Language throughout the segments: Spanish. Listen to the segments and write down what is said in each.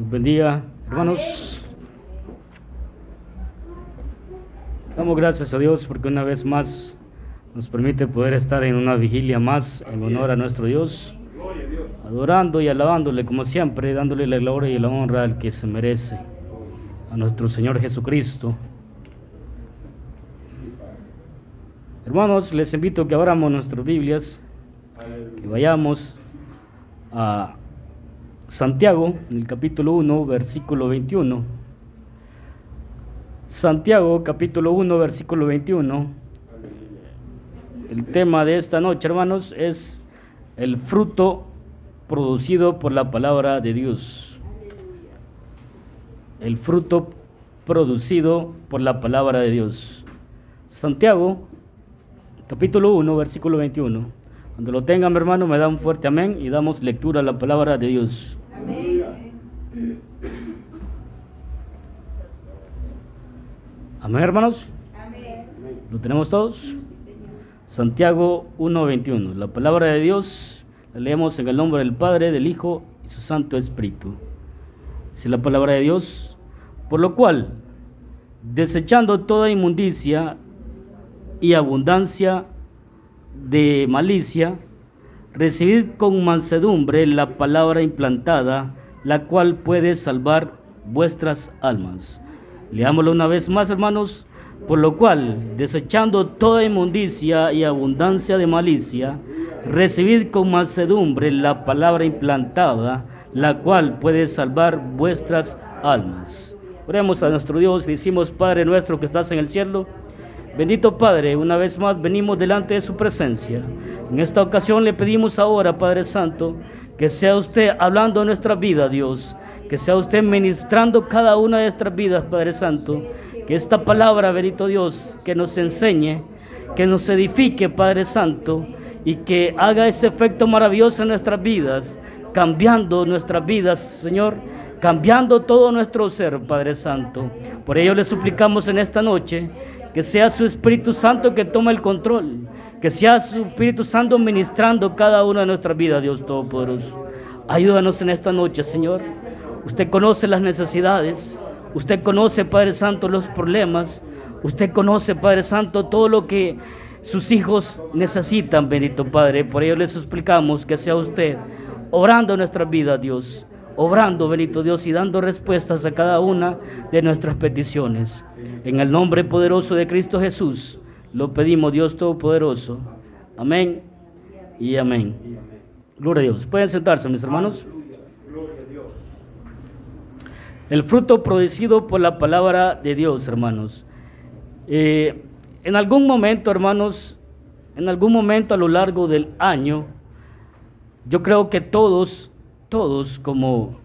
Buen día, hermanos. Damos gracias a Dios porque una vez más nos permite poder estar en una vigilia más en honor a nuestro Dios, adorando y alabándole como siempre, dándole la gloria y la honra al que se merece, a nuestro Señor Jesucristo. Hermanos, les invito a que abramos nuestras Biblias, que vayamos a Santiago, en el capítulo 1, versículo 21. Santiago, capítulo 1, versículo 21. El tema de esta noche, hermanos, es el fruto producido por la palabra de Dios. El fruto producido por la palabra de Dios. Santiago, capítulo 1, versículo 21. Cuando lo tengan, mi hermano, me da un fuerte amén y damos lectura a la palabra de Dios. Amén. hermanos. ¿Lo tenemos todos? Santiago 1:21. La palabra de Dios la leemos en el nombre del Padre, del Hijo y su Santo Espíritu. Es la palabra de Dios, por lo cual, desechando toda inmundicia y abundancia de malicia, recibid con mansedumbre la palabra implantada, la cual puede salvar vuestras almas. Leámoslo una vez más, hermanos. Por lo cual, desechando toda inmundicia y abundancia de malicia, recibid con mansedumbre la palabra implantada, la cual puede salvar vuestras almas. Oremos a nuestro Dios, decimos, Padre nuestro que estás en el cielo, bendito Padre, una vez más venimos delante de su presencia. En esta ocasión le pedimos ahora, Padre Santo, que sea usted hablando de nuestra vida, Dios, que sea usted ministrando cada una de nuestras vidas, Padre Santo, que esta palabra, bendito Dios, que nos enseñe, que nos edifique, Padre Santo, y que haga ese efecto maravilloso en nuestras vidas, cambiando nuestras vidas, Señor, cambiando todo nuestro ser, Padre Santo. Por ello le suplicamos en esta noche que sea su Espíritu Santo que tome el control, que sea su Espíritu Santo ministrando cada una de nuestras vidas, Dios Todopoderoso. Ayúdanos en esta noche, Señor. Usted conoce las necesidades, usted conoce, Padre Santo, los problemas, usted conoce, Padre Santo, todo lo que sus hijos necesitan, bendito Padre. Por ello les explicamos que sea usted obrando nuestra vida, Dios, obrando, bendito Dios, y dando respuestas a cada una de nuestras peticiones. En el nombre poderoso de Cristo Jesús, lo pedimos, Dios Todopoderoso. Amén y amén. Gloria a Dios. Pueden sentarse, mis hermanos. El fruto producido por la palabra de Dios, hermanos. Eh, en algún momento, hermanos, en algún momento a lo largo del año, yo creo que todos, todos como,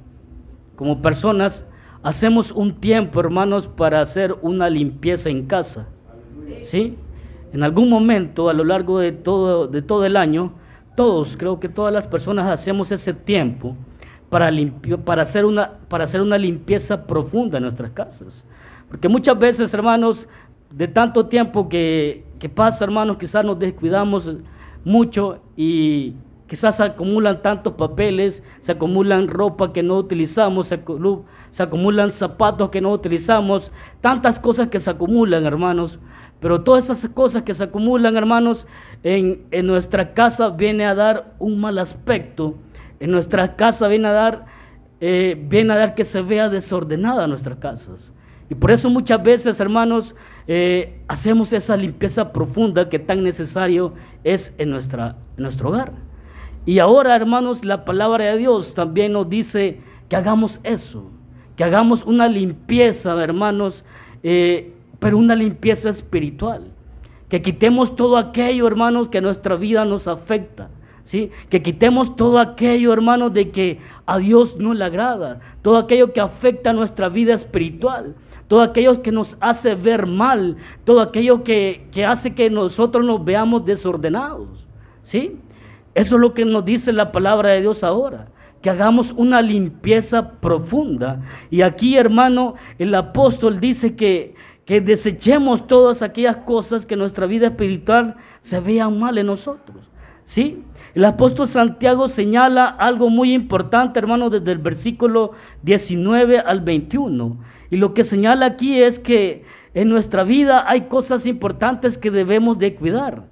como personas, hacemos un tiempo, hermanos, para hacer una limpieza en casa. ¿Sí? En algún momento a lo largo de todo, de todo el año, todos, creo que todas las personas hacemos ese tiempo para, para, hacer una, para hacer una limpieza profunda en nuestras casas. Porque muchas veces, hermanos, de tanto tiempo que, que pasa, hermanos, quizás nos descuidamos mucho y quizás se acumulan tantos papeles, se acumulan ropa que no utilizamos, se, acumulan zapatos que no utilizamos, tantas cosas que se acumulan, hermanos. Pero todas esas cosas que se acumulan, hermanos, en, en nuestra casa viene a dar un mal aspecto en nuestra casa viene a dar, eh, viene a dar que se vea desordenada nuestras casas. Y por eso muchas veces, hermanos, eh, hacemos esa limpieza profunda que tan necesario es en, nuestra, nuestro hogar. Y ahora, hermanos, la palabra de Dios también nos dice que hagamos eso, que hagamos una limpieza, hermanos, eh, pero una limpieza espiritual. Que quitemos todo aquello, hermanos, que nuestra vida nos afecta que quitemos todo aquello, hermanos, de que a Dios no le agrada, todo aquello que afecta nuestra vida espiritual, todo aquello que nos hace ver mal, todo aquello que, hace que nosotros nos veamos desordenados, ¿sí? Eso es lo que nos dice la palabra de Dios ahora que hagamos una limpieza profunda. Y aquí, hermano, el apóstol dice que, que desechemos todas aquellas cosas que nuestra vida espiritual se vean mal en nosotros. ¿Sí? El apóstol Santiago señala algo muy importante, hermano, desde el versículo 19 al 21. Y lo que señala aquí es que en nuestra vida hay cosas importantes que debemos de cuidar.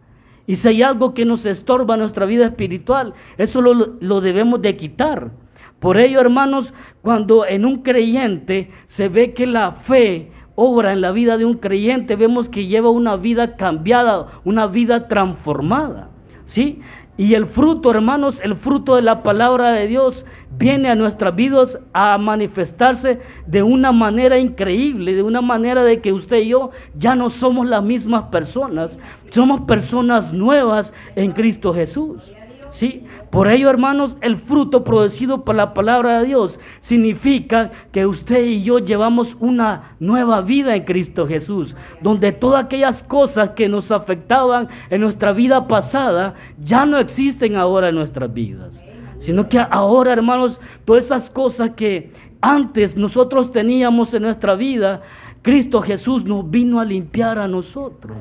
Y si hay algo que nos estorba nuestra vida espiritual, eso lo, lo debemos de quitar. Por ello, hermanos, cuando en un creyente se ve que la fe obra en la vida de un creyente, vemos que lleva una vida cambiada, una vida transformada. ¿Sí? Y el fruto, hermanos, el fruto de la palabra de Dios viene a nuestras vidas a manifestarse de una manera increíble, de una manera de que usted y yo ya no somos las mismas personas, somos personas nuevas en Cristo Jesús. ¿Sí? Por ello, hermanos, el fruto producido por la palabra de Dios significa que usted y yo llevamos una nueva vida en Cristo Jesús, donde todas aquellas cosas que nos afectaban en nuestra vida pasada ya no existen ahora en nuestras vidas, sino que ahora, hermanos, todas esas cosas que antes nosotros teníamos en nuestra vida, Cristo Jesús nos vino a limpiar a nosotros.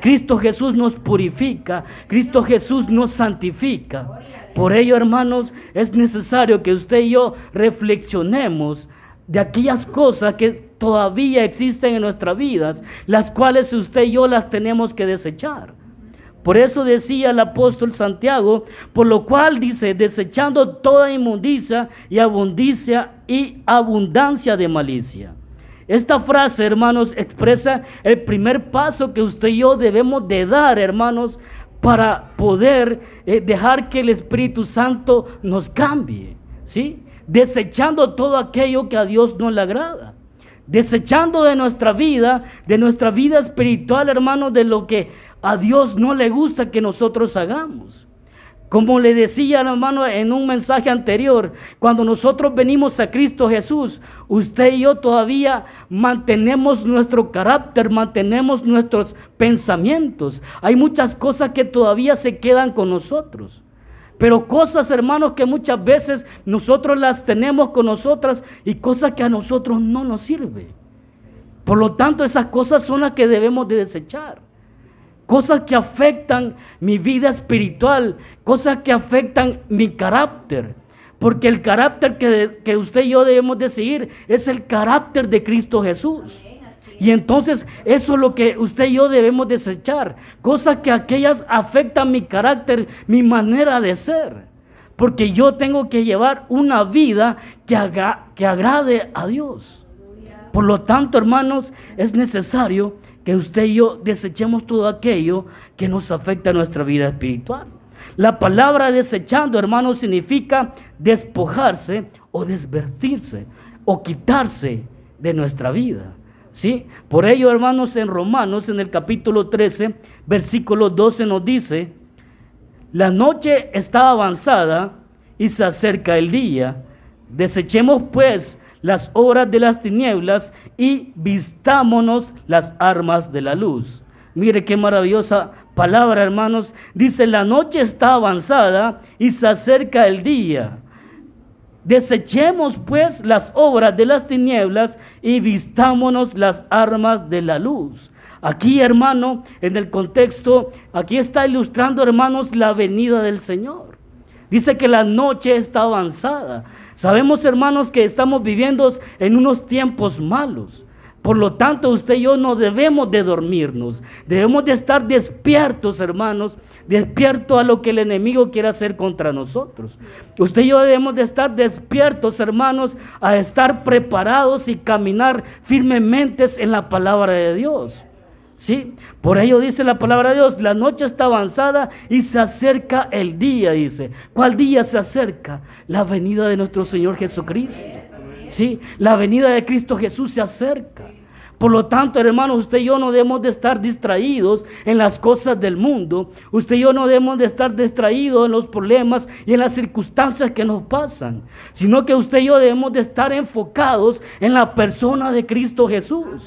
Cristo Jesús nos purifica, Cristo Jesús nos santifica. Por ello, hermanos, es necesario que usted y yo reflexionemos de aquellas cosas que todavía existen en nuestras vidas, las cuales usted y yo las tenemos que desechar. Por eso decía el apóstol Santiago, por lo cual dice, desechando toda inmundicia y abundancia y abundancia de malicia. Esta frase, hermanos, expresa el primer paso que usted y yo debemos de dar, hermanos, para poder eh, dejar que el Espíritu Santo nos cambie, ¿sí? Desechando todo aquello que a Dios no le agrada. Desechando de nuestra vida, de nuestra vida espiritual, hermanos, de lo que a Dios no le gusta que nosotros hagamos. Como le decía, hermano, en un mensaje anterior, cuando nosotros venimos a Cristo Jesús, usted y yo todavía mantenemos nuestro carácter, mantenemos nuestros pensamientos. Hay muchas cosas que todavía se quedan con nosotros. Pero cosas, hermanos, que muchas veces nosotros las tenemos con nosotras y cosas que a nosotros no nos sirven. Por lo tanto, esas cosas son las que debemos de desechar cosas que afectan mi vida espiritual, cosas que afectan mi carácter. Porque el carácter que, usted y yo debemos de seguir es el carácter de Cristo Jesús. Y entonces eso es lo que usted y yo debemos desechar. Cosas que aquellas afectan mi carácter, mi manera de ser. Porque yo tengo que llevar una vida que, que agrade a Dios. Por lo tanto, hermanos, es necesario que usted y yo desechemos todo aquello que nos afecta a nuestra vida espiritual. La palabra desechando, hermanos, significa despojarse o desvestirse o quitarse de nuestra vida. ¿Sí? Por ello, hermanos, en Romanos, en el capítulo 13, versículo 12 nos dice, la noche está avanzada y se acerca el día. Desechemos pues las obras de las tinieblas y vistámonos las armas de la luz. Mire qué maravillosa palabra, hermanos. Dice, la noche está avanzada y se acerca el día. Desechemos pues las obras de las tinieblas y vistámonos las armas de la luz. Aquí, hermano, en el contexto, aquí está ilustrando, hermanos, la venida del Señor. Dice que la noche está avanzada. Sabemos, hermanos, que estamos viviendo en unos tiempos malos. Por lo tanto, usted y yo no debemos de dormirnos. Debemos de estar despiertos, hermanos, despiertos a lo que el enemigo quiere hacer contra nosotros. Usted y yo debemos de estar despiertos, hermanos, a estar preparados y caminar firmemente en la palabra de Dios. ¿Sí? Por ello dice la palabra de Dios, la noche está avanzada y se acerca el día, dice. ¿Cuál día se acerca? La venida de nuestro Señor Jesucristo. ¿Sí? La venida de Cristo Jesús se acerca. Por lo tanto, hermanos, usted y yo no debemos de estar distraídos en las cosas del mundo. Usted y yo no debemos de estar distraídos en los problemas y en las circunstancias que nos pasan. Sino que usted y yo debemos de estar enfocados en la persona de Cristo Jesús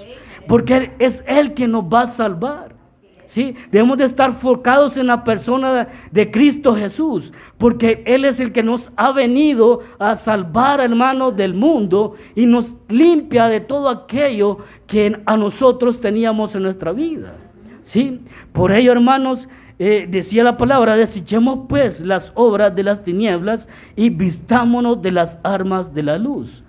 porque es Él quien nos va a salvar. ¿sí? Debemos de estar enfocados en la persona de Cristo Jesús, porque Él es el que nos ha venido a salvar, hermanos, del mundo y nos limpia de todo aquello que a nosotros teníamos en nuestra vida. ¿sí? Por ello, hermanos, eh, decía la palabra, desechemos pues las obras de las tinieblas y vistámonos de las armas de la luz.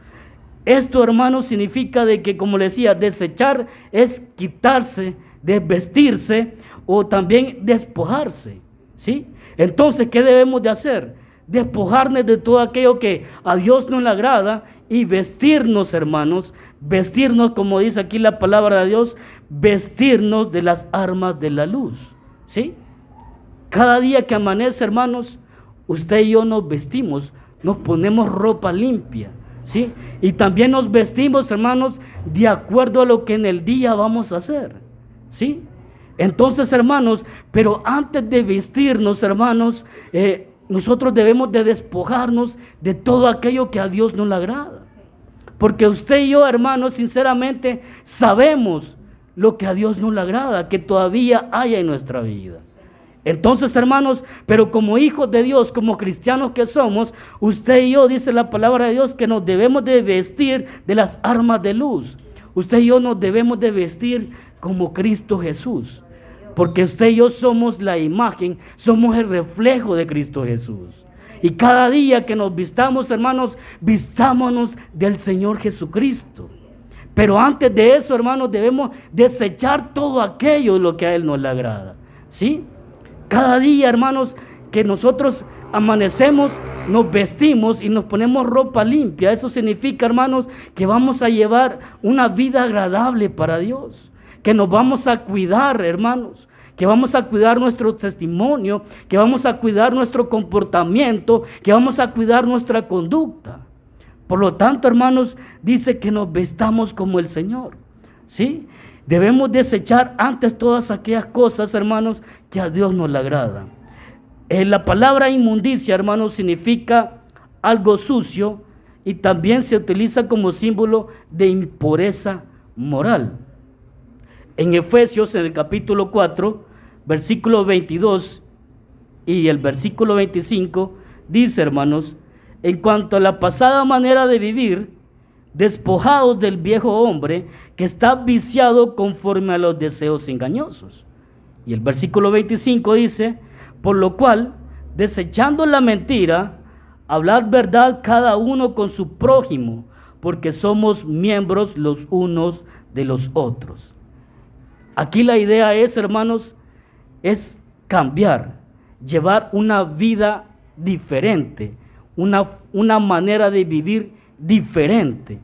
Esto, hermano, significa de que, como le decía, desechar es quitarse, desvestirse o también despojarse. ¿Sí? Entonces, ¿qué debemos de hacer? Despojarnos de todo aquello que a Dios no le agrada y vestirnos, hermanos, vestirnos, como dice aquí la palabra de Dios, vestirnos de las armas de la luz. ¿Sí? Cada día que amanece, hermanos, usted y yo nos vestimos, nos ponemos ropa limpia, ¿sí? Y también nos vestimos, hermanos, de acuerdo a lo que en el día vamos a hacer, ¿sí? Entonces, hermanos, pero antes de vestirnos, hermanos, eh, nosotros debemos de despojarnos de todo aquello que a Dios no le agrada. Porque usted y yo, hermanos, sinceramente sabemos lo que a Dios no le agrada, que todavía haya en nuestra vida. Entonces, hermanos, pero como hijos de Dios, como cristianos que somos, usted y yo, dice la palabra de Dios, que nos debemos de vestir de las armas de luz. Usted y yo nos debemos de vestir como Cristo Jesús. Porque usted y yo somos la imagen, somos el reflejo de Cristo Jesús. Y cada día que nos vistamos, hermanos, vistámonos del Señor Jesucristo. Pero antes de eso, hermanos, debemos desechar todo aquello lo que a Él nos le agrada. ¿Sí? Cada día, hermanos, que nosotros amanecemos, nos vestimos y nos ponemos ropa limpia. Eso significa, hermanos, que vamos a llevar una vida agradable para Dios. Que nos vamos a cuidar, hermanos. Que vamos a cuidar nuestro testimonio, que vamos a cuidar nuestro comportamiento, que vamos a cuidar nuestra conducta. Por lo tanto, hermanos, dice que nos vestamos como el Señor. ¿Sí? Debemos desechar antes todas aquellas cosas, hermanos, que a Dios no le agrada. Eh, la palabra inmundicia, hermanos, significa algo sucio y también se utiliza como símbolo de impureza moral. En Efesios, en el capítulo 4, versículo 22 y el versículo 25, dice, hermanos, en cuanto a la pasada manera de vivir, despojados del viejo hombre que está viciado conforme a los deseos engañosos. Y el versículo 25 dice, por lo cual, desechando la mentira, hablad verdad cada uno con su prójimo, porque somos miembros los unos de los otros. Aquí la idea es, hermanos, es cambiar, llevar una vida diferente, una, una manera de vivir diferente,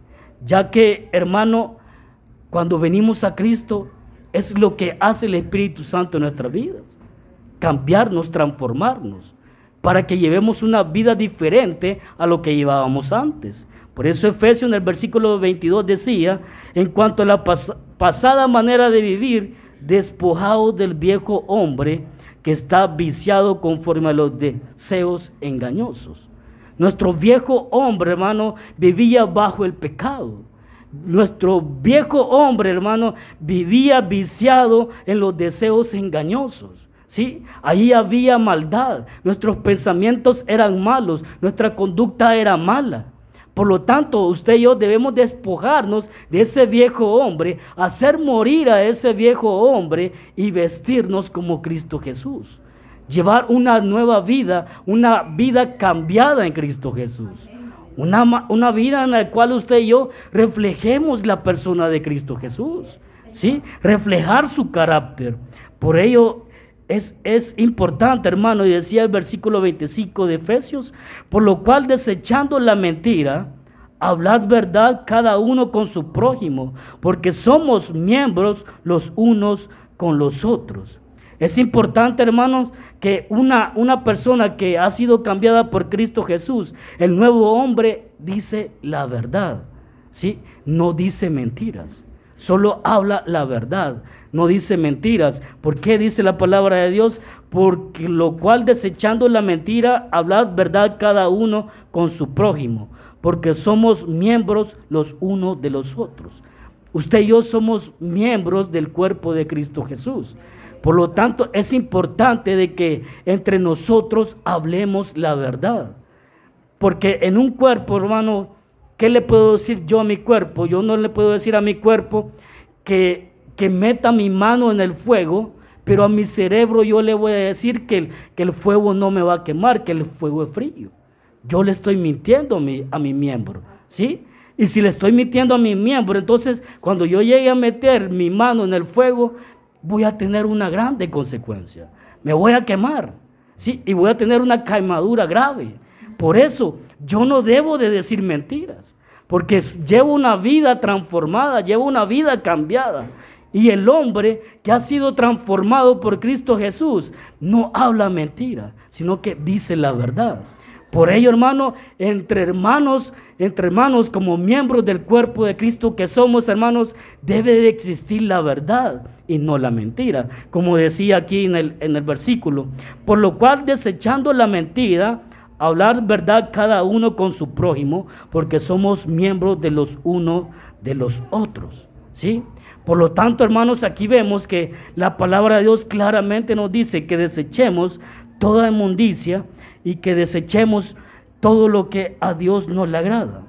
ya que, hermano, cuando venimos a Cristo es lo que hace el Espíritu Santo en nuestras vidas, cambiarnos, transformarnos, para que llevemos una vida diferente a lo que llevábamos antes. Por eso Efesios en el versículo 22 decía, en cuanto a la pasada manera de vivir, despojados del viejo hombre que está viciado conforme a los deseos engañosos. Nuestro viejo hombre, hermano, vivía bajo el pecado. Nuestro viejo hombre, hermano, vivía viciado en los deseos engañosos. ¿Sí? Ahí había maldad. Nuestros pensamientos eran malos. Nuestra conducta era mala. Por lo tanto, usted y yo debemos despojarnos de ese viejo hombre, hacer morir a ese viejo hombre y vestirnos como Cristo Jesús llevar una nueva vida, una vida cambiada en Cristo Jesús. Una, una, vida en la cual usted y yo reflejemos la persona de Cristo Jesús. ¿Sí? Reflejar su carácter. Por ello es, es importante, hermano, y decía el versículo 25 de Efesios, por lo cual desechando la mentira, hablad verdad cada uno con su prójimo, porque somos miembros los unos con los otros. Es importante, hermanos, que una, una persona que ha sido cambiada por Cristo Jesús, el nuevo hombre dice la verdad, ¿sí? No dice mentiras, solo habla la verdad, no dice mentiras. ¿Por qué dice la palabra de Dios? Porque lo cual desechando la mentira, hablad verdad cada uno con su prójimo, porque somos miembros los unos de los otros. Usted y yo somos miembros del cuerpo de Cristo Jesús. Por lo tanto, es importante de que entre nosotros hablemos la verdad. Porque en un cuerpo, hermano, ¿qué le puedo decir yo a mi cuerpo? Yo no le puedo decir a mi cuerpo que, que meta mi mano en el fuego, pero a mi cerebro yo le voy a decir que el, que el fuego no me va a quemar, que el fuego es frío. Yo le estoy mintiendo a mi, a mi miembro, ¿sí? Y si le estoy mintiendo a mi miembro, entonces cuando yo llegue a meter mi mano en el fuego, voy a tener una grande consecuencia. Me voy a quemar, ¿sí? Y voy a tener una quemadura grave. Por eso yo no debo de decir mentiras, porque llevo una vida transformada, llevo una vida cambiada. Y el hombre que ha sido transformado por Cristo Jesús no habla mentira, sino que dice la verdad. Por ello, hermano, entre hermanos, entre hermanos como miembros del cuerpo de Cristo que somos, hermanos, debe de existir la verdad y no la mentira. Como decía aquí en el, en el versículo. Por lo cual, desechando la mentira, hablar verdad cada uno con su prójimo, porque somos miembros de los unos de los otros. ¿Sí? Por lo tanto, hermanos, aquí vemos que la palabra de Dios claramente nos dice que desechemos toda inmundicia y que desechemos todo lo que a Dios no le agrada.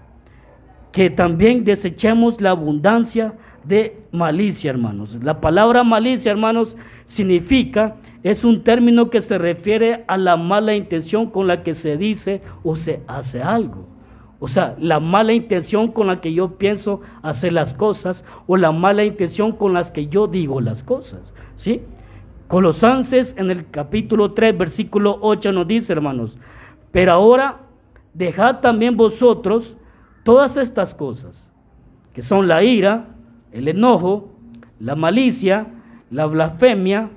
Que también desechemos la abundancia de malicia, hermanos. La palabra malicia, hermanos, significa, es un término que se refiere a la mala intención con la que se dice o se hace algo. O sea, la mala intención con la que yo pienso hacer las cosas o la mala intención con las que yo digo las cosas. ¿Sí? Colosenses en el capítulo 3, versículo 8 nos dice, hermanos, pero ahora dejad también vosotros todas estas cosas, que son la ira, el enojo, la malicia, la blasfemia,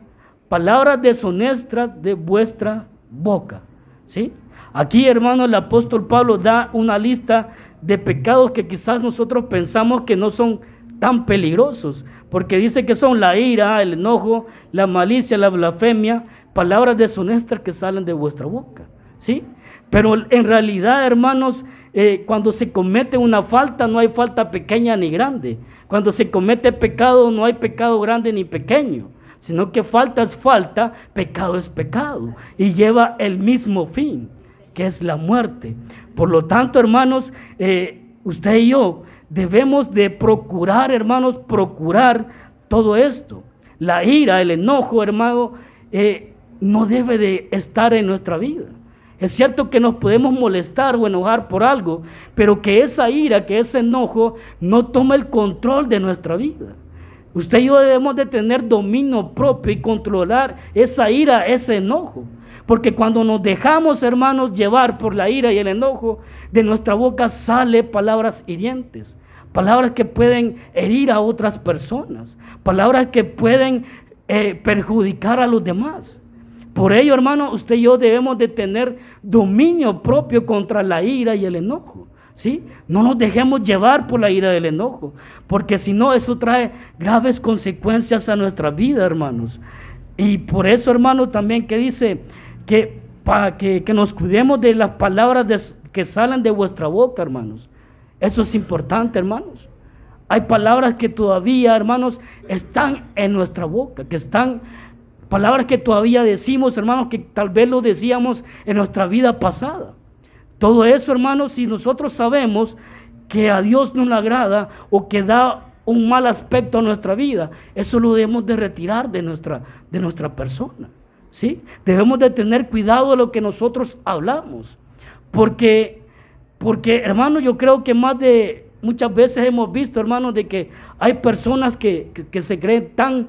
palabras deshonestas de vuestra boca. ¿Sí? Aquí, hermano, el apóstol Pablo da una lista de pecados que quizás nosotros pensamos que no son tan peligrosos, porque dice que son la ira, el enojo, la malicia, la blasfemia, palabras deshonestas que salen de vuestra boca, ¿sí? Pero en realidad, hermanos, eh, cuando se comete una falta, no hay falta pequeña ni grande. Cuando se comete pecado, no hay pecado grande ni pequeño, sino que falta es falta, pecado es pecado, y lleva el mismo fin, que es la muerte. Por lo tanto, hermanos, eh, usted y yo debemos de procurar, hermanos, procurar todo esto. La ira, el enojo, hermano, eh, no debe de estar en nuestra vida. Es cierto que nos podemos molestar o enojar por algo, pero que esa ira, que ese enojo no tome el control de nuestra vida. Usted y yo debemos de tener dominio propio y controlar esa ira, ese enojo. Porque cuando nos dejamos, hermanos, llevar por la ira y el enojo, de nuestra boca sale palabras hirientes palabras que pueden herir a otras personas, palabras que pueden eh, perjudicar a los demás. Por ello, hermano, usted y yo debemos de tener dominio propio contra la ira y el enojo. ¿Sí? No nos dejemos llevar por la ira y el enojo, porque si no, eso trae graves consecuencias a nuestra vida, hermanos. Y por eso, hermano, también que dice que para que, nos cuidemos de las palabras que salen de vuestra boca, hermanos. Eso es importante, hermanos. Hay palabras que todavía, hermanos, están en nuestra boca, que están, palabras que todavía decimos, hermanos, que tal vez lo decíamos en nuestra vida pasada. Todo eso, hermanos, si nosotros sabemos que a Dios no le agrada o que da un mal aspecto a nuestra vida, eso lo debemos de retirar de nuestra, de nuestra persona. ¿sí? Debemos de tener cuidado de lo que nosotros hablamos, porque porque, hermanos, yo creo que más de muchas veces hemos visto, hermanos, de que hay personas que, se creen tan,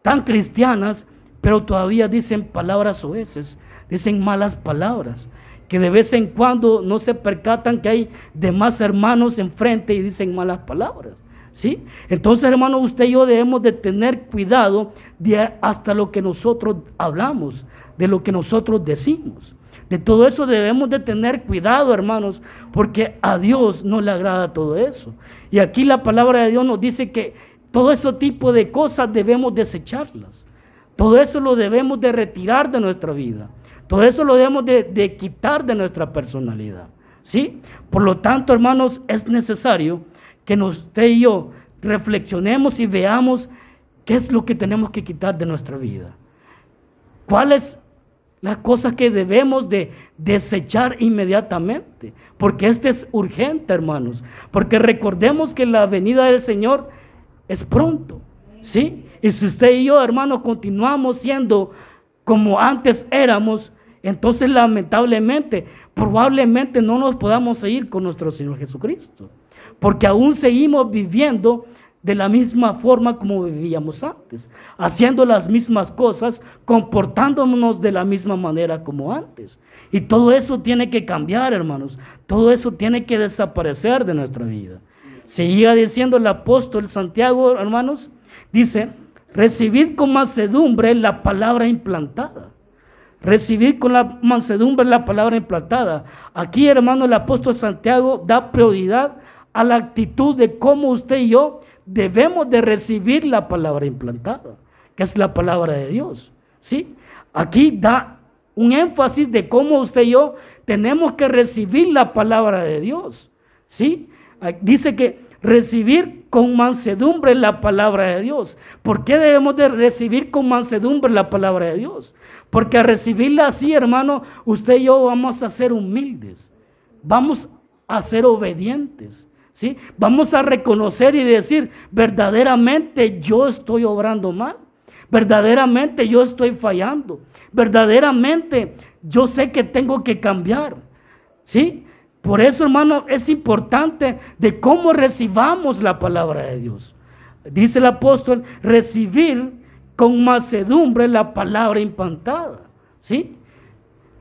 tan cristianas, pero todavía dicen palabras oeces, dicen malas palabras, que de vez en cuando no se percatan que hay demás hermanos enfrente y dicen malas palabras. ¿Sí? Entonces, hermano, usted y yo debemos de tener cuidado de hasta lo que nosotros hablamos, de lo que nosotros decimos. De todo eso debemos de tener cuidado, hermanos, porque a Dios no le agrada todo eso. Y aquí la palabra de Dios nos dice que todo ese tipo de cosas debemos desecharlas. Todo eso lo debemos de retirar de nuestra vida. Todo eso lo debemos de, quitar de nuestra personalidad. ¿Sí? Por lo tanto, hermanos, es necesario que usted y yo reflexionemos y veamos qué es lo que tenemos que quitar de nuestra vida. ¿Cuáles las cosas que debemos de desechar inmediatamente, porque este es urgente, hermanos, porque recordemos que la venida del Señor es pronto, ¿sí? Y si usted y yo, hermano, continuamos siendo como antes éramos, entonces lamentablemente, probablemente no nos podamos seguir con nuestro Señor Jesucristo. Porque aún seguimos viviendo de la misma forma como vivíamos antes, haciendo las mismas cosas, comportándonos de la misma manera como antes. Y todo eso tiene que cambiar, hermanos. Todo eso tiene que desaparecer de nuestra vida. Seguía diciendo el apóstol Santiago, hermanos, dice, recibid con mansedumbre la palabra implantada. Recibid con la mansedumbre la palabra implantada. Aquí, hermano, el apóstol Santiago da prioridad a la actitud de cómo usted y yo debemos de recibir la palabra implantada, que es la palabra de Dios. ¿sí? Aquí da un énfasis de cómo usted y yo tenemos que recibir la palabra de Dios. ¿sí? Dice que recibir con mansedumbre la palabra de Dios. ¿Por qué debemos de recibir con mansedumbre la palabra de Dios? Porque a recibirla así, hermano, usted y yo vamos a ser humildes. Vamos a ser obedientes. Vamos a reconocer y decir, verdaderamente yo estoy obrando mal. Verdaderamente yo estoy fallando. Verdaderamente yo sé que tengo que cambiar. ¿Sí? Por eso, hermano, es importante de cómo recibamos la palabra de Dios. Dice el apóstol, recibir con macedumbre la palabra implantada. ¿Sí?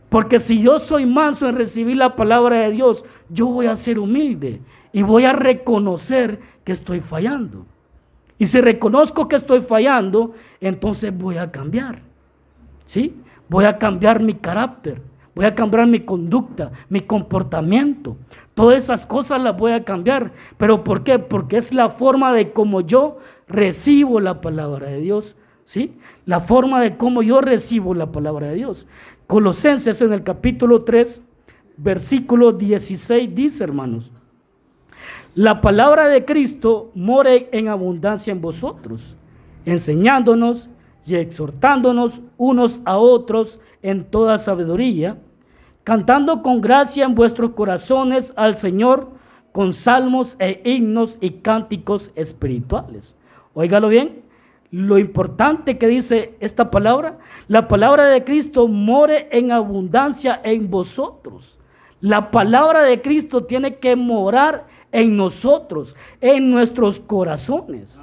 Porque si yo soy manso en recibir la palabra de Dios, yo voy a ser humilde y voy a reconocer que estoy fallando. Y si reconozco que estoy fallando, entonces voy a cambiar. ¿Sí? Voy a cambiar mi carácter, voy a cambiar mi conducta, mi comportamiento. Todas esas cosas las voy a cambiar. ¿Pero por qué? Porque es la forma de cómo yo recibo la palabra de Dios. ¿Sí? La forma de cómo yo recibo la palabra de Dios. Colosenses en el capítulo 3, versículo 16 dice, hermanos, la palabra de Cristo more en abundancia en vosotros, enseñándonos y exhortándonos unos a otros en toda sabiduría, cantando con gracia en vuestros corazones al Señor con salmos e himnos y cánticos espirituales. Óigalo bien, lo importante que dice esta palabra, la palabra de Cristo more en abundancia en vosotros. La palabra de Cristo tiene que morar en nosotros, en nuestros corazones,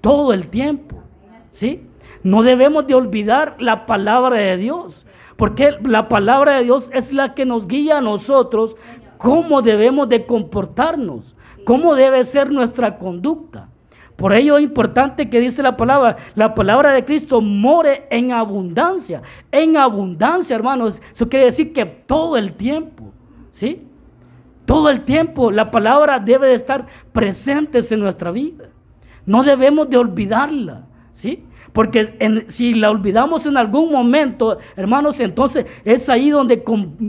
todo el tiempo. ¿Sí? No debemos de olvidar la palabra de Dios, porque la palabra de Dios es la que nos guía a nosotros cómo debemos de comportarnos, cómo debe ser nuestra conducta. Por ello es importante que dice la palabra, la palabra de Cristo more en abundancia, en abundancia, hermanos. Eso quiere decir que todo el tiempo, ¿sí? Todo el tiempo la palabra debe de estar presente en nuestra vida. No debemos de olvidarla, ¿sí? Porque si la olvidamos en algún momento, hermanos, entonces es ahí donde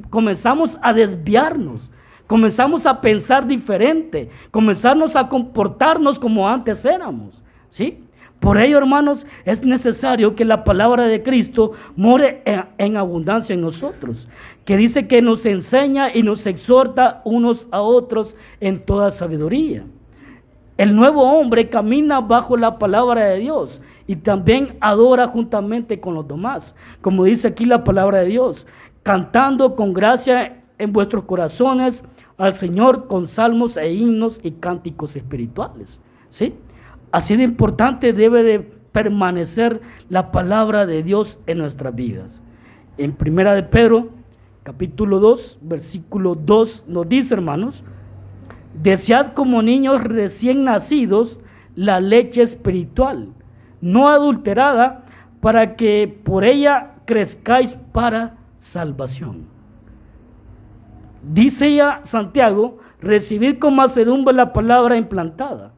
comenzamos a desviarnos Comenzamos a pensar diferente, comenzamos a comportarnos como antes éramos, ¿sí? Por ello, hermanos, es necesario que la palabra de Cristo more en, abundancia en nosotros, que dice que nos enseña y nos exhorta unos a otros en toda sabiduría. El nuevo hombre camina bajo la palabra de Dios y también adora juntamente con los demás, como dice aquí la palabra de Dios, cantando con gracia en vuestros corazones al Señor con salmos e himnos y cánticos espirituales. ¿sí? Así de importante debe de permanecer la palabra de Dios en nuestras vidas. En Primera de Pedro, capítulo 2, versículo 2, nos dice, hermanos, desead como niños recién nacidos la leche espiritual, no adulterada, para que por ella crezcáis para salvación. Dice ya Santiago, recibir con macedumbre la palabra implantada.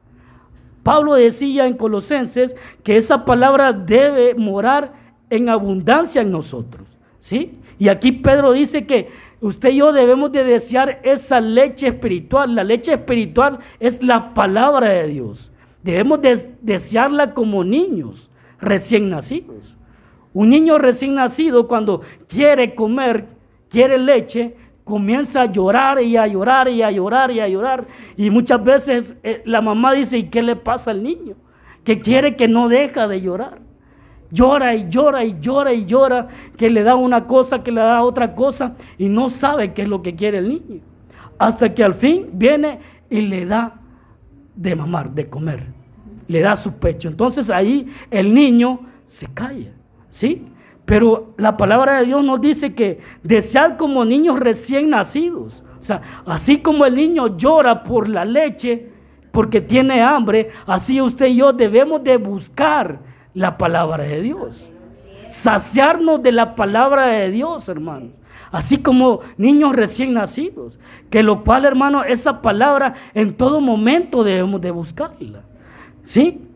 Pablo decía en Colosenses que esa palabra debe morar en abundancia en nosotros. ¿sí? Y aquí Pedro dice que usted y yo debemos de desear esa leche espiritual. La leche espiritual es la palabra de Dios. Debemos de desearla como niños recién nacidos. Un niño recién nacido cuando quiere comer, quiere leche, comienza a llorar y a llorar y a llorar y a llorar. Y muchas veces eh, la mamá dice, ¿y qué le pasa al niño? que quiere que no deja de llorar. Llora y llora y llora y llora, que le da una cosa, que le da otra cosa y no sabe qué es lo que quiere el niño. Hasta que al fin viene y le da de mamar, de comer. Le da su pecho. Entonces ahí el niño se calla. ¿Sí? Pero la palabra de Dios nos dice que desear como niños recién nacidos. O sea, así como el niño llora por la leche porque tiene hambre, así usted y yo debemos de buscar la palabra de Dios. Saciarnos de la palabra de Dios, hermanos. Así como niños recién nacidos. Que lo cual, hermano, esa palabra en todo momento debemos de buscarla. ¿Sí?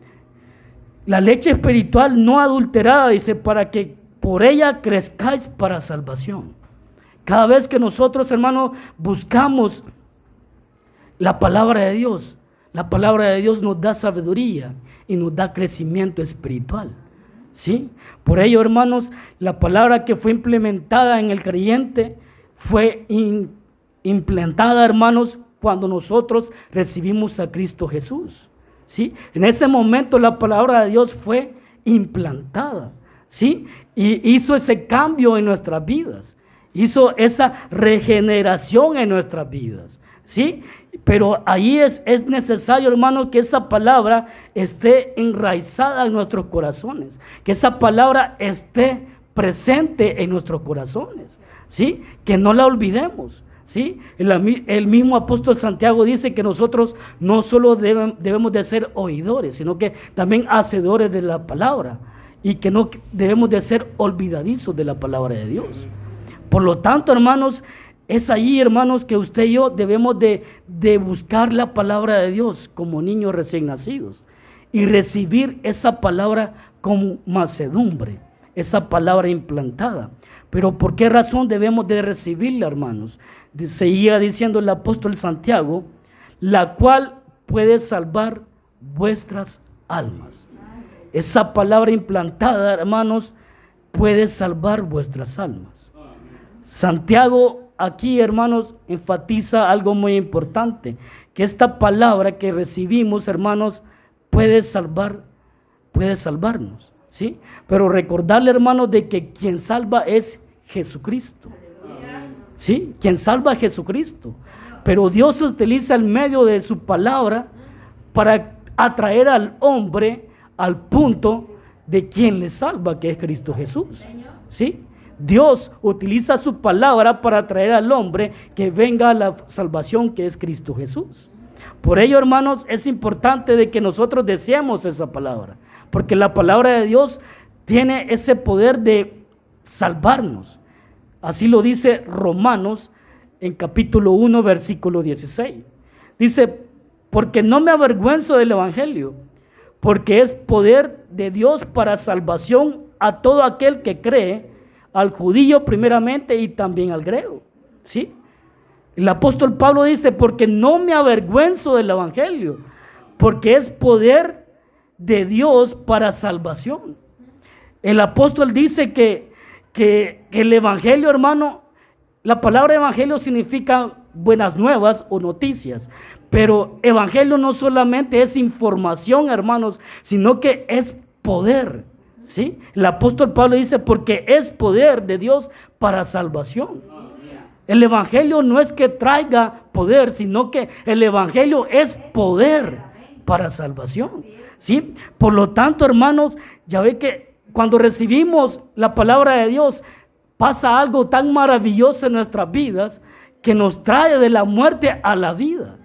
La leche espiritual no adulterada, dice, para que por ella crezcáis para salvación. Cada vez que nosotros, hermanos, buscamos la palabra de Dios, la palabra de Dios nos da sabiduría y nos da crecimiento espiritual. ¿Sí? Por ello, hermanos, la palabra que fue implementada en el creyente fue implantada, hermanos, cuando nosotros recibimos a Cristo Jesús. ¿Sí? En ese momento la palabra de Dios fue implantada. ¿Sí? Y hizo ese cambio en nuestras vidas. Hizo esa regeneración en nuestras vidas. ¿Sí? Pero ahí es, es necesario, hermano, que esa palabra esté enraizada en nuestros corazones, que esa palabra esté presente en nuestros corazones, ¿sí? Que no la olvidemos, ¿sí? El, mismo apóstol Santiago dice que nosotros no solo debemos de ser oidores, sino que también hacedores de la palabra y que no debemos de ser olvidadizos de la palabra de Dios. Por lo tanto, hermanos, es ahí, hermanos, que usted y yo debemos de, buscar la palabra de Dios como niños recién nacidos y recibir esa palabra como macedumbre, esa palabra implantada. Pero ¿por qué razón debemos de recibirla, hermanos? Seguía diciendo el apóstol Santiago, la cual puede salvar vuestras almas. Esa palabra implantada, hermanos, puede salvar vuestras almas. Santiago aquí, hermanos, enfatiza algo muy importante, que esta palabra que recibimos, hermanos, puede salvar, puede salvarnos, ¿sí? Pero recordarle, hermanos, de que quien salva es Jesucristo. ¿Sí? Quien salva a Jesucristo. Pero Dios utiliza el medio de su palabra para atraer al hombre al punto de quien le salva, que es Cristo Jesús. ¿Sí? Dios utiliza su palabra para traer al hombre que venga a la salvación que es Cristo Jesús. Por ello, hermanos, es importante de que nosotros deseemos esa palabra, porque la palabra de Dios tiene ese poder de salvarnos. Así lo dice Romanos en capítulo 1, versículo 16. Dice, porque no me avergüenzo del Evangelio, porque es poder de Dios para salvación a todo aquel que cree al judío primeramente y también al griego. ¿Sí? El apóstol Pablo dice, porque no me avergüenzo del Evangelio, porque es poder de Dios para salvación. El apóstol dice que, que, el Evangelio, hermano, la palabra Evangelio significa buenas nuevas o noticias, pero Evangelio no solamente es información, hermanos, sino que es poder. ¿Sí? El apóstol Pablo dice, porque es poder de Dios para salvación. El Evangelio no es que traiga poder, sino que el Evangelio es poder para salvación. ¿Sí? Por lo tanto, hermanos, ya ve que cuando recibimos la palabra de Dios, pasa algo tan maravilloso en nuestras vidas que nos trae de la muerte a la vida.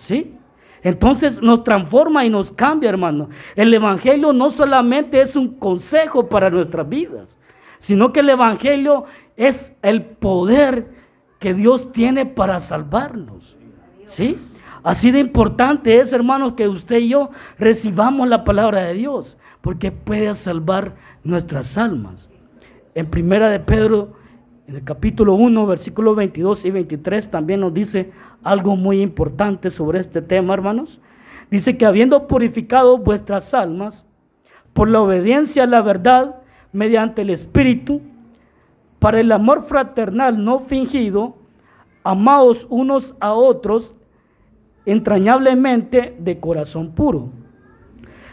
¿Sí? Entonces nos transforma y nos cambia, hermano. El Evangelio no solamente es un consejo para nuestras vidas, sino que el Evangelio es el poder que Dios tiene para salvarnos. ¿Sí? Así de importante es, hermanos, que usted y yo recibamos la palabra de Dios, porque puede salvar nuestras almas. En primera de Pedro, en el capítulo 1, versículos 22 y 23, también nos dice, algo muy importante sobre este tema, hermanos. Dice que habiendo purificado vuestras almas por la obediencia a la verdad mediante el Espíritu, para el amor fraternal no fingido, amaos unos a otros entrañablemente de corazón puro,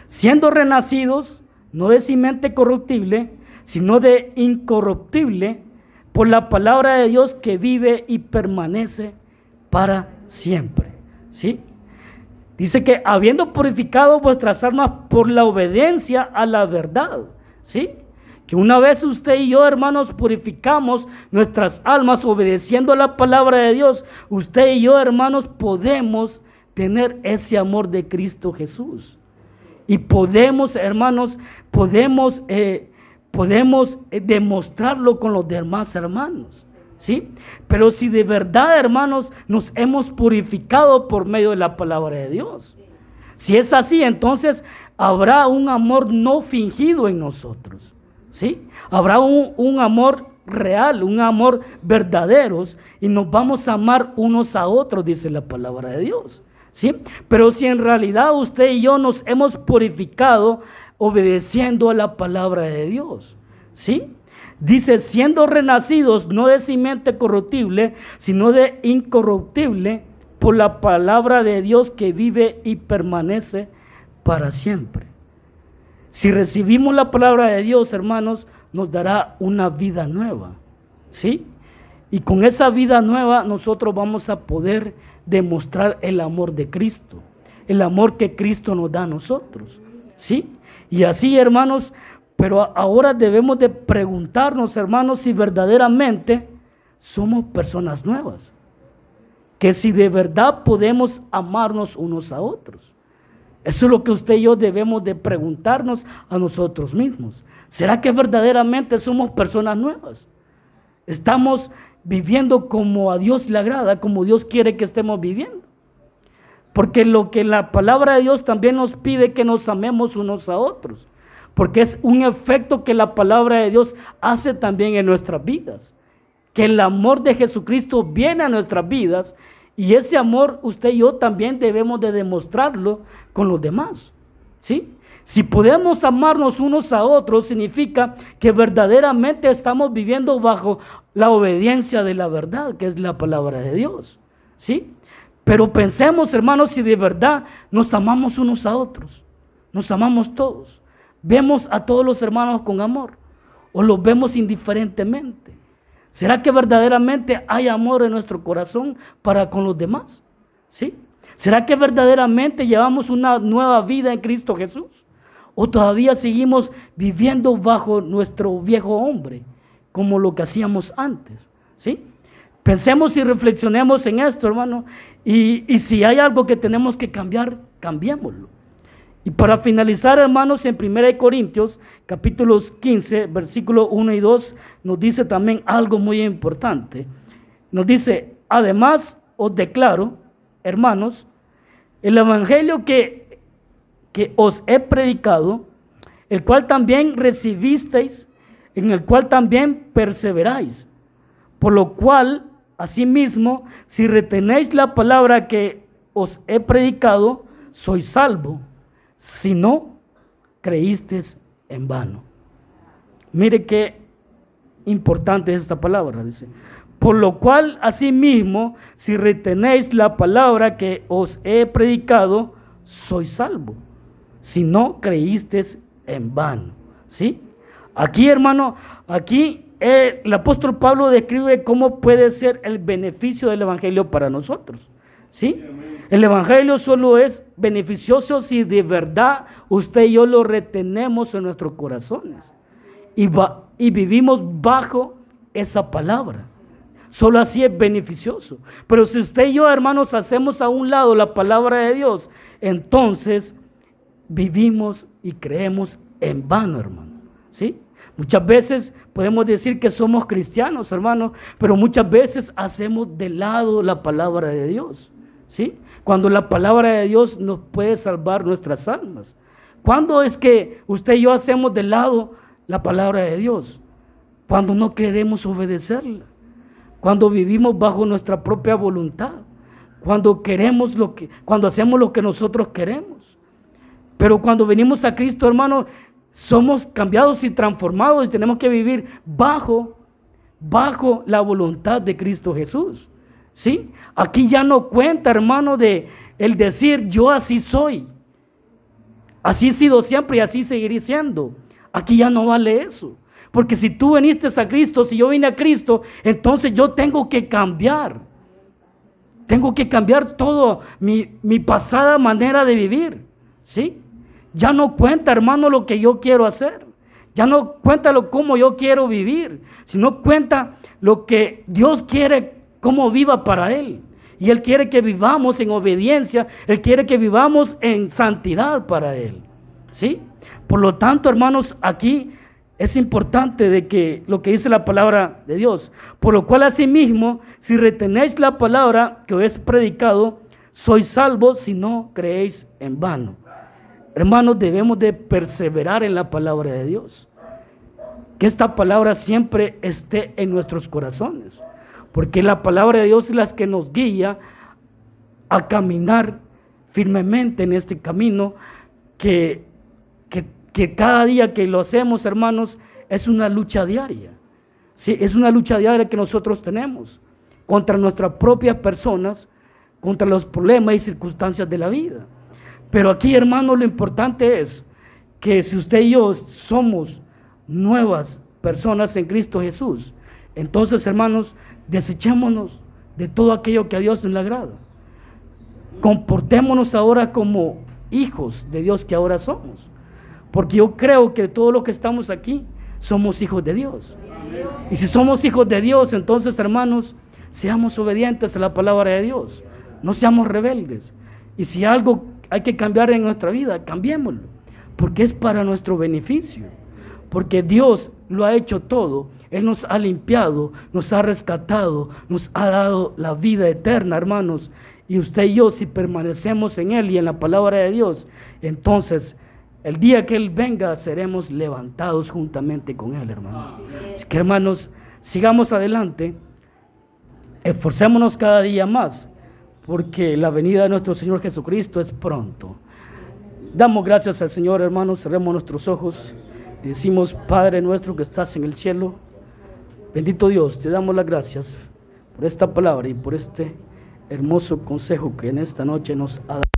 siendo renacidos, no de simiente corruptible, sino de incorruptible, por la palabra de Dios que vive y permanece para siempre. ¿Sí? Dice que habiendo purificado vuestras almas por la obediencia a la verdad. ¿Sí? Que una vez usted y yo, hermanos, purificamos nuestras almas obedeciendo a la palabra de Dios, usted y yo, hermanos, podemos tener ese amor de Cristo Jesús. Y podemos, hermanos, podemos, eh, podemos eh, demostrarlo con los demás hermanos. ¿Sí? Pero si de verdad, hermanos, nos hemos purificado por medio de la palabra de Dios. Si es así, entonces habrá un amor no fingido en nosotros. ¿sí? Habrá un, amor real, un amor verdadero y nos vamos a amar unos a otros, dice la palabra de Dios. ¿sí? Pero si en realidad usted y yo nos hemos purificado obedeciendo a la palabra de Dios, ¿sí? Dice, siendo renacidos no de simiente corruptible, sino de incorruptible, por la palabra de Dios que vive y permanece para siempre. Si recibimos la palabra de Dios, hermanos, nos dará una vida nueva. ¿Sí? Y con esa vida nueva nosotros vamos a poder demostrar el amor de Cristo, el amor que Cristo nos da a nosotros. ¿Sí? Y así, hermanos, pero ahora debemos de preguntarnos, hermanos, si verdaderamente somos personas nuevas. Que si de verdad podemos amarnos unos a otros. Eso es lo que usted y yo debemos de preguntarnos a nosotros mismos. ¿Será que verdaderamente somos personas nuevas? Estamos viviendo como a Dios le agrada, como Dios quiere que estemos viviendo. Porque lo que la palabra de Dios también nos pide que nos amemos unos a otros. Porque es un efecto que la palabra de Dios hace también en nuestras vidas. Que el amor de Jesucristo viene a nuestras vidas y ese amor usted y yo también debemos de demostrarlo con los demás. ¿Sí? Si podemos amarnos unos a otros, significa que verdaderamente estamos viviendo bajo la obediencia de la verdad, que es la palabra de Dios. ¿Sí? Pero pensemos, hermanos, si de verdad nos amamos unos a otros. Nos amamos todos. Vemos a todos los hermanos con amor o los vemos indiferentemente. ¿Será que verdaderamente hay amor en nuestro corazón para con los demás? ¿Sí? ¿Será que verdaderamente llevamos una nueva vida en Cristo Jesús? ¿O todavía seguimos viviendo bajo nuestro viejo hombre, como lo que hacíamos antes? ¿Sí? Pensemos y reflexionemos en esto, hermano. Y, si hay algo que tenemos que cambiar, cambiémoslo. Y para finalizar, hermanos, en 1 Corintios, capítulos 15, versículos 1 y 2, nos dice también algo muy importante. Nos dice, además os declaro, hermanos, el evangelio que, que os he predicado, el cual también recibisteis, en el cual también perseveráis. Por lo cual, asimismo, si retenéis la palabra que os he predicado, sois salvo si no creíste en vano. Mire qué importante es esta palabra, dice. Por lo cual, asimismo, si retenéis la palabra que os he predicado, sois salvo. Si no creíste en vano. ¿Sí? Aquí, hermano, aquí el apóstol Pablo describe cómo puede ser el beneficio del Evangelio para nosotros. ¿Sí? El Evangelio solo es beneficioso si de verdad usted y yo lo retenemos en nuestros corazones y, y vivimos bajo esa palabra. Solo así es beneficioso. Pero si usted y yo, hermanos, hacemos a un lado la palabra de Dios, entonces vivimos y creemos en vano, hermano. ¿Sí? Muchas veces podemos decir que somos cristianos, hermanos, pero muchas veces hacemos de lado la palabra de Dios. ¿Sí? Cuando la palabra de Dios nos puede salvar nuestras almas. ¿Cuándo es que usted y yo hacemos de lado la palabra de Dios? Cuando no queremos obedecerla. Cuando vivimos bajo nuestra propia voluntad. Cuando queremos lo que, cuando hacemos lo que nosotros queremos. Pero cuando venimos a Cristo, hermano, somos cambiados y transformados y tenemos que vivir bajo, bajo la voluntad de Cristo Jesús. ¿Sí? Aquí ya no cuenta, hermano, de el decir yo así soy. Así he sido siempre y así seguiré siendo. Aquí ya no vale eso. Porque si tú viniste a Cristo, si yo vine a Cristo, entonces yo tengo que cambiar. Tengo que cambiar todo mi, mi pasada manera de vivir. ¿Sí? Ya no cuenta, hermano, lo que yo quiero hacer. Ya no cuenta lo cómo yo quiero vivir, sino cuenta lo que Dios quiere cómo viva para él. Y él quiere que vivamos en obediencia, él quiere que vivamos en santidad para él. ¿Sí? Por lo tanto, hermanos, aquí es importante de que lo que dice la palabra de Dios, por lo cual asimismo, si retenéis la palabra que os es predicado, sois salvos si no creéis en vano. Hermanos, debemos de perseverar en la palabra de Dios. Que esta palabra siempre esté en nuestros corazones. Porque la palabra de Dios es la que nos guía a caminar firmemente en este camino que, que, cada día que lo hacemos, hermanos, es una lucha diaria. ¿sí? Es una lucha diaria que nosotros tenemos contra nuestras propias personas, contra los problemas y circunstancias de la vida. Pero aquí, hermano, lo importante es que si usted y yo somos nuevas personas en Cristo Jesús, entonces, hermanos, desechémonos de todo aquello que a Dios no le agrada. Comportémonos ahora como hijos de Dios que ahora somos. Porque yo creo que todos los que estamos aquí somos hijos de Dios. Y si somos hijos de Dios, entonces, hermanos, seamos obedientes a la palabra de Dios. No seamos rebeldes. Y si algo hay que cambiar en nuestra vida, cambiémoslo, porque es para nuestro beneficio, porque Dios lo ha hecho todo, Él nos ha limpiado, nos ha rescatado, nos ha dado la vida eterna, hermanos, y usted y yo si permanecemos en Él y en la palabra de Dios, entonces el día que Él venga seremos levantados juntamente con Él, hermanos. Así que hermanos, sigamos adelante, esforcémonos cada día más porque la venida de nuestro Señor Jesucristo es pronto. Damos gracias al Señor, hermanos, cerremos nuestros ojos decimos, Padre nuestro que estás en el cielo, bendito Dios, te damos las gracias por esta palabra y por este hermoso consejo que en esta noche nos ha dado.